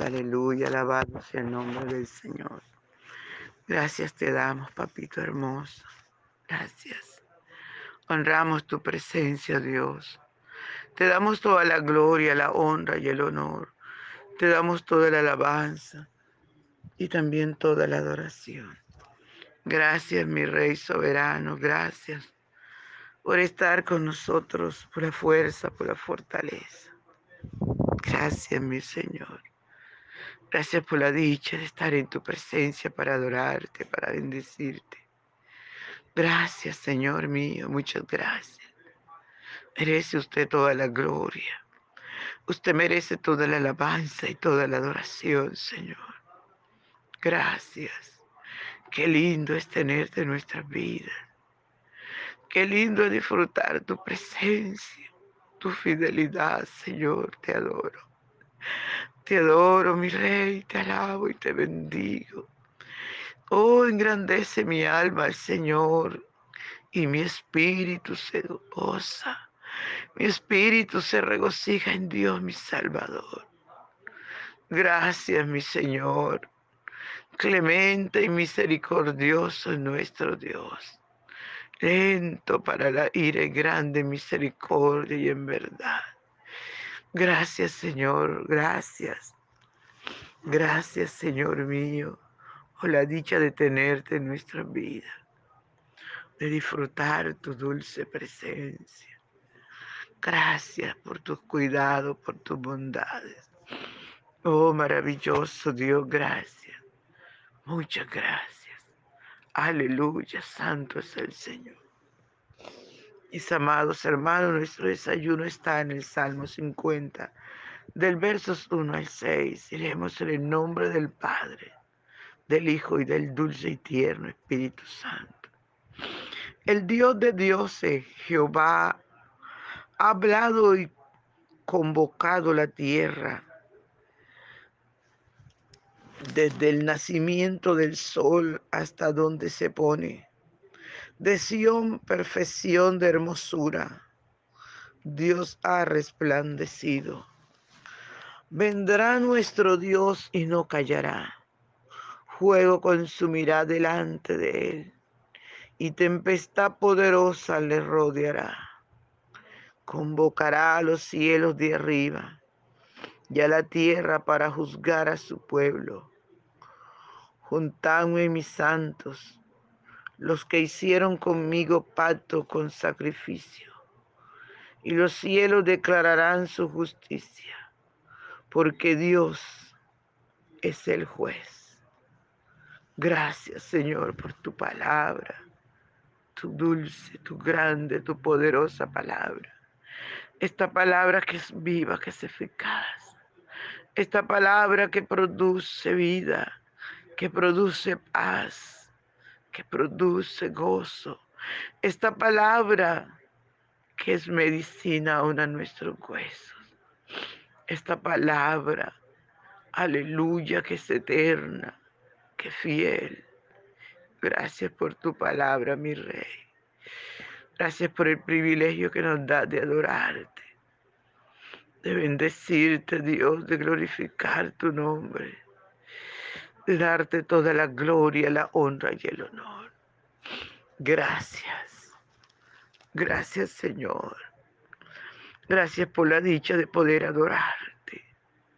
Aleluya, alabado el nombre del Señor. Gracias te damos, papito hermoso. Gracias. Honramos tu presencia, Dios. Te damos toda la gloria, la honra y el honor. Te damos toda la alabanza y también toda la adoración. Gracias, mi Rey soberano. Gracias por estar con nosotros, por la fuerza, por la fortaleza. Gracias, mi Señor. Gracias por la dicha de estar en tu presencia para adorarte, para bendecirte. Gracias, Señor mío, muchas gracias. Merece usted toda la gloria. Usted merece toda la alabanza y toda la adoración, Señor. Gracias. Qué lindo es tenerte en nuestras vidas. Qué lindo es disfrutar tu presencia, tu fidelidad, Señor. Te adoro. Te adoro, mi Rey, te alabo y te bendigo. Oh, engrandece mi alma al Señor y mi espíritu se goza. Mi espíritu se regocija en Dios, mi Salvador. Gracias, mi Señor. Clemente y misericordioso es nuestro Dios lento para la ira grande misericordia y en verdad. Gracias Señor, gracias. Gracias Señor mío, por la dicha de tenerte en nuestra vida, de disfrutar tu dulce presencia. Gracias por tus cuidados, por tus bondades. Oh maravilloso Dios, gracias. Muchas gracias. Aleluya, santo es el Señor. Mis amados hermanos, nuestro desayuno está en el Salmo 50, del versos 1 al 6. Iremos en el nombre del Padre, del Hijo y del dulce y tierno Espíritu Santo. El Dios de dioses, Jehová, ha hablado y convocado la tierra desde el nacimiento del sol hasta donde se pone. De Sión, perfección de hermosura, Dios ha resplandecido. Vendrá nuestro Dios y no callará. Fuego consumirá delante de él y tempestad poderosa le rodeará. Convocará a los cielos de arriba y a la tierra para juzgar a su pueblo Juntadme mis santos, los que hicieron conmigo pacto con sacrificio, y los cielos declararán su justicia, porque Dios es el juez. Gracias, Señor, por tu palabra, tu dulce, tu grande, tu poderosa palabra. Esta palabra que es viva, que es eficaz. Esta palabra que produce vida que produce paz, que produce gozo. Esta palabra que es medicina aún a nuestros huesos. Esta palabra, aleluya, que es eterna, que fiel. Gracias por tu palabra, mi rey. Gracias por el privilegio que nos da de adorarte, de bendecirte, Dios, de glorificar tu nombre darte toda la gloria, la honra y el honor. Gracias. Gracias Señor. Gracias por la dicha de poder adorarte.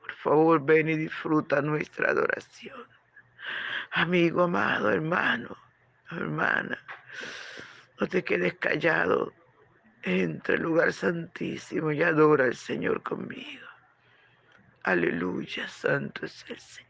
Por favor, ven y disfruta nuestra adoración. Amigo, amado, hermano, hermana, no te quedes callado. Entra el lugar santísimo y adora al Señor conmigo. Aleluya, santo es el Señor.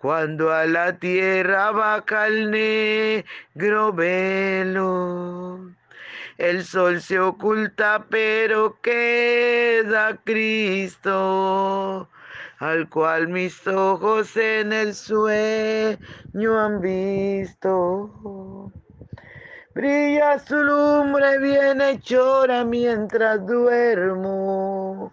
Cuando a la tierra baja el negro velo, el sol se oculta, pero queda Cristo, al cual mis ojos en el sueño han visto. Brilla su lumbre bienhechora mientras duermo.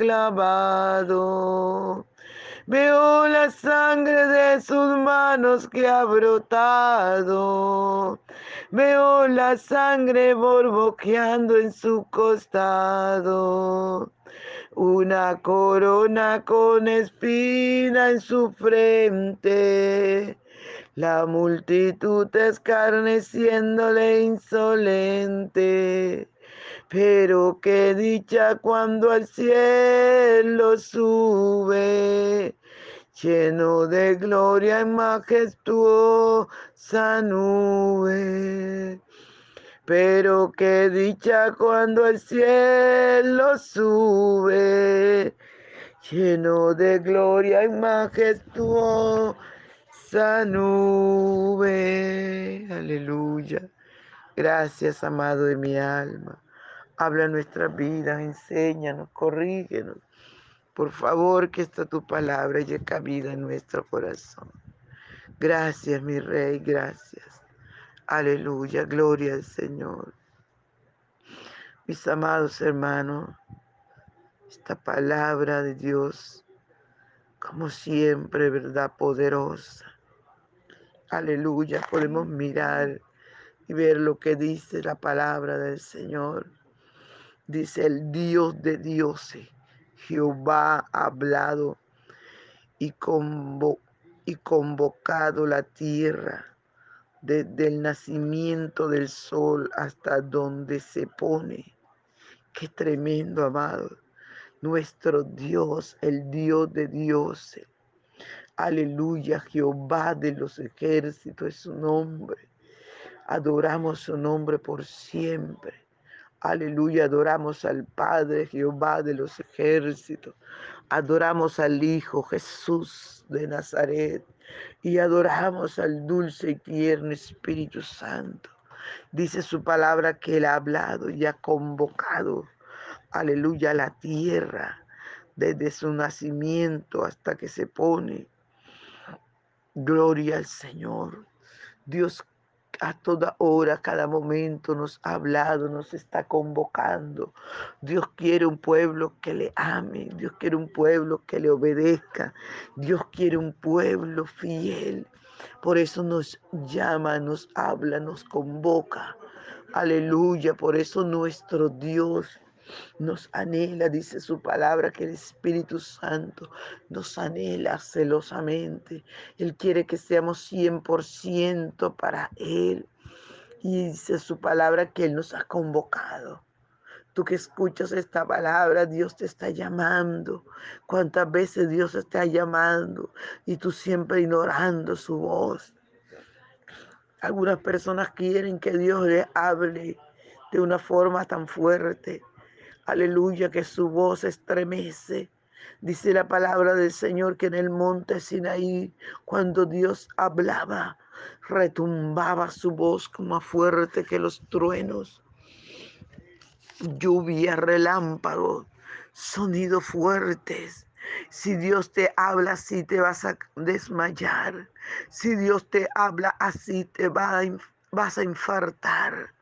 clavado. Veo la sangre de sus manos que ha brotado. Veo la sangre borboqueando en su costado una corona con espina en su frente. La multitud escarneciéndole insolente. Pero qué dicha cuando al cielo sube, lleno de gloria y majestuosa nube. Pero qué dicha cuando el cielo sube, lleno de gloria y majestuosa nube. Aleluya. Gracias, amado de mi alma. Habla nuestras vidas, enséñanos, corrígenos. Por favor, que esta tu palabra llegue cabida en nuestro corazón. Gracias, mi Rey, gracias. Aleluya, gloria al Señor. Mis amados hermanos, esta palabra de Dios, como siempre, verdad poderosa. Aleluya, podemos mirar y ver lo que dice la palabra del Señor. Dice el Dios de dioses, Jehová ha hablado y, y convocado la tierra desde el nacimiento del sol hasta donde se pone. Qué tremendo, amado. Nuestro Dios, el Dios de dioses. Aleluya, Jehová de los ejércitos es su nombre. Adoramos su nombre por siempre. Aleluya, adoramos al Padre Jehová de los ejércitos. Adoramos al Hijo Jesús de Nazaret y adoramos al dulce y tierno Espíritu Santo. Dice su palabra que Él ha hablado y ha convocado, aleluya, la tierra desde su nacimiento hasta que se pone. Gloria al Señor. Dios a toda hora, cada momento nos ha hablado, nos está convocando. Dios quiere un pueblo que le ame, Dios quiere un pueblo que le obedezca, Dios quiere un pueblo fiel. Por eso nos llama, nos habla, nos convoca. Aleluya, por eso nuestro Dios nos anhela, dice su palabra, que el Espíritu Santo nos anhela celosamente. Él quiere que seamos 100% para Él. Y dice su palabra que Él nos ha convocado. Tú que escuchas esta palabra, Dios te está llamando. ¿Cuántas veces Dios te está llamando y tú siempre ignorando su voz? Algunas personas quieren que Dios les hable de una forma tan fuerte. Aleluya, que su voz estremece. Dice la palabra del Señor que en el monte Sinaí, cuando Dios hablaba, retumbaba su voz como más fuerte que los truenos. Lluvia, relámpagos, sonidos fuertes. Si Dios te habla así, te vas a desmayar. Si Dios te habla así, te vas a infartar.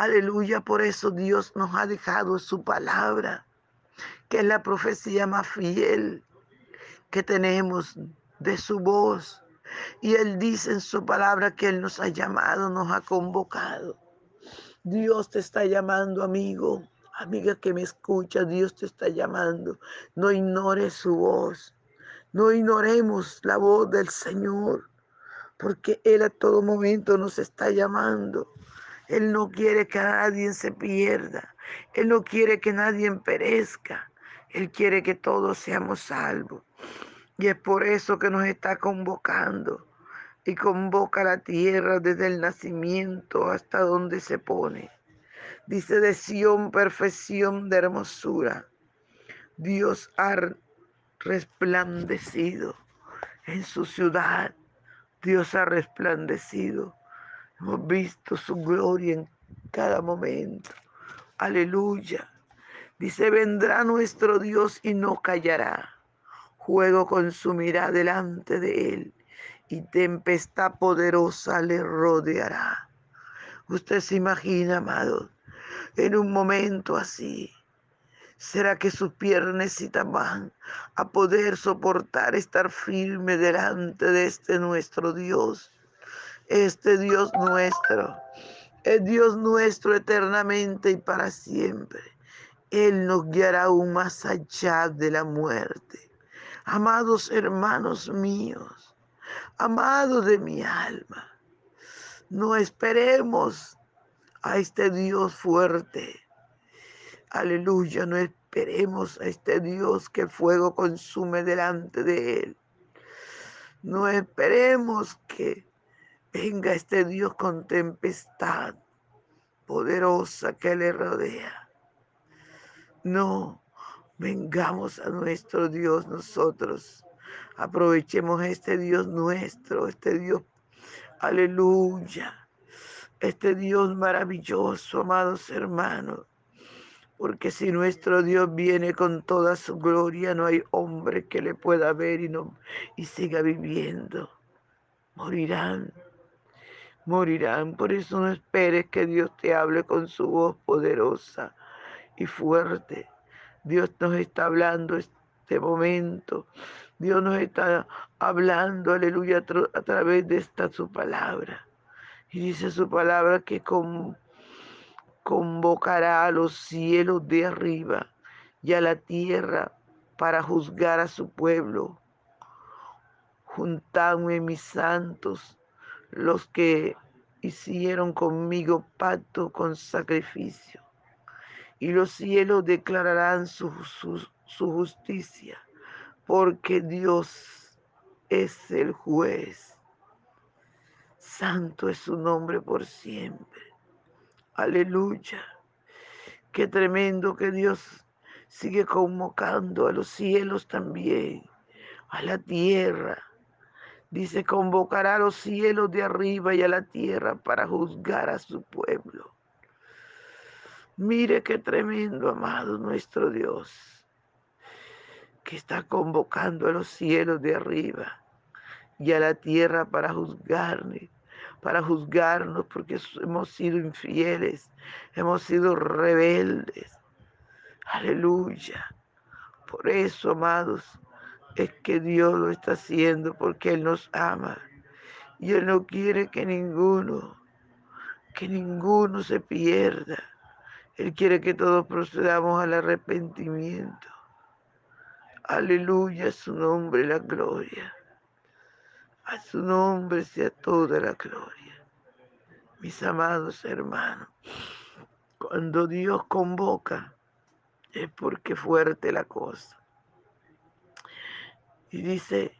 Aleluya, por eso Dios nos ha dejado su palabra, que es la profecía más fiel que tenemos de su voz. Y Él dice en su palabra que Él nos ha llamado, nos ha convocado. Dios te está llamando, amigo, amiga que me escucha, Dios te está llamando. No ignores su voz. No ignoremos la voz del Señor, porque Él a todo momento nos está llamando. Él no quiere que nadie se pierda. Él no quiere que nadie perezca. Él quiere que todos seamos salvos. Y es por eso que nos está convocando. Y convoca a la tierra desde el nacimiento hasta donde se pone. Dice de Sión, perfección de hermosura. Dios ha resplandecido en su ciudad. Dios ha resplandecido Hemos visto su gloria en cada momento. Aleluya. Dice, vendrá nuestro Dios y no callará. Juego consumirá delante de él y tempestad poderosa le rodeará. Usted se imagina, amado, en un momento así. ¿Será que sus piernas necesitan a poder soportar estar firme delante de este nuestro Dios? Este Dios nuestro, el Dios nuestro eternamente y para siempre. Él nos guiará aún más allá de la muerte. Amados hermanos míos, amados de mi alma, no esperemos a este Dios fuerte. Aleluya, no esperemos a este Dios que el fuego consume delante de él. No esperemos que Venga este Dios con tempestad poderosa que le rodea. No, vengamos a nuestro Dios nosotros. Aprovechemos este Dios nuestro, este Dios, aleluya, este Dios maravilloso, amados hermanos. Porque si nuestro Dios viene con toda su gloria, no hay hombre que le pueda ver y, no, y siga viviendo. Morirán morirán. Por eso no esperes que Dios te hable con su voz poderosa y fuerte. Dios nos está hablando este momento. Dios nos está hablando, aleluya, a, través de esta su palabra. Y dice su palabra que convocará a los cielos de arriba y a la tierra para juzgar a su pueblo. Juntadme mis santos los que hicieron conmigo pacto con sacrificio. Y los cielos declararán su, justicia, porque Dios es el juez. Santo es su nombre por siempre. Aleluya. Qué tremendo que Dios sigue convocando a los cielos también, a la tierra Dice, convocará a los cielos de arriba y a la tierra para juzgar a su pueblo. Mire qué tremendo, amado nuestro Dios, que está convocando a los cielos de arriba y a la tierra para juzgarnos, para juzgarnos porque hemos sido infieles, hemos sido rebeldes. Aleluya. Por eso, amados, es que Dios lo está haciendo porque Él nos ama. Y Él no quiere que ninguno, que ninguno se pierda. Él quiere que todos procedamos al arrepentimiento. Aleluya, a su nombre la gloria. A su nombre sea toda la gloria. Mis amados hermanos, Cuando Dios convoca, es porque fuerte la cosa. Y dice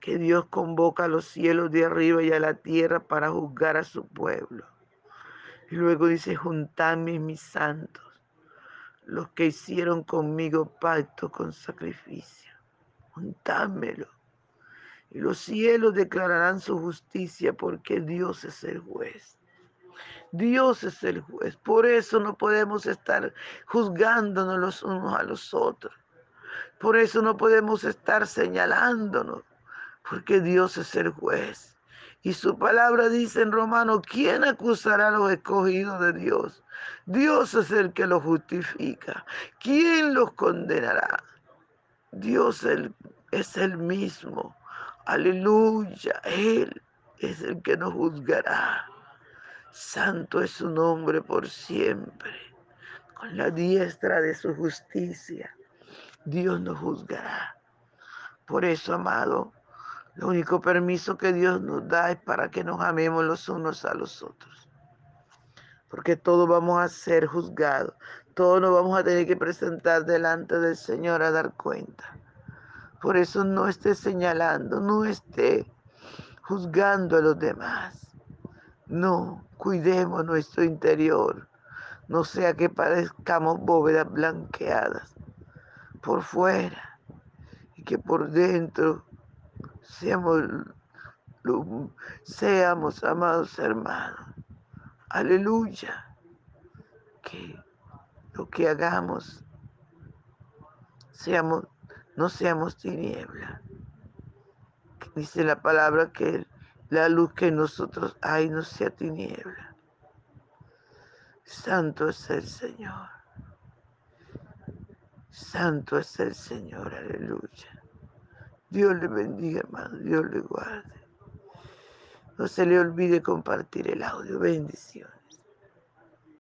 que Dios convoca a los cielos de arriba y a la tierra para juzgar a su pueblo. Y luego dice, juntadme mis santos, los que hicieron conmigo pacto con sacrificio. Juntádmelo. Y los cielos declararán su justicia porque Dios es el juez. Dios es el juez. Por eso no podemos estar juzgándonos los unos a los otros. Por eso no podemos estar señalándonos, porque Dios es el juez. Y su palabra dice en Romano, ¿quién acusará a los escogidos de Dios? Dios es el que los justifica. ¿Quién los condenará? Dios es el mismo. Aleluya. Él es el que nos juzgará. Santo es su nombre por siempre. Con la diestra de su justicia, Dios nos juzgará. Por eso, amado, lo único permiso que Dios nos da es para que nos amemos los unos a los otros. Porque todos vamos a ser juzgados. Todos nos vamos a tener que presentar delante del Señor a dar cuenta. Por eso no esté señalando, no esté juzgando a los demás. No, cuidemos nuestro interior, no sea que parezcamos bóvedas blanqueadas por fuera y que por dentro seamos, seamos amados hermanos. Aleluya. Que lo que hagamos seamos, no seamos tiniebla. Dice la palabra que la luz que en nosotros hay no sea tiniebla. Santo es el Señor. Santo es el Señor, aleluya. Dios le bendiga, hermano, Dios le guarde. No se le olvide compartir el audio. Bendiciones.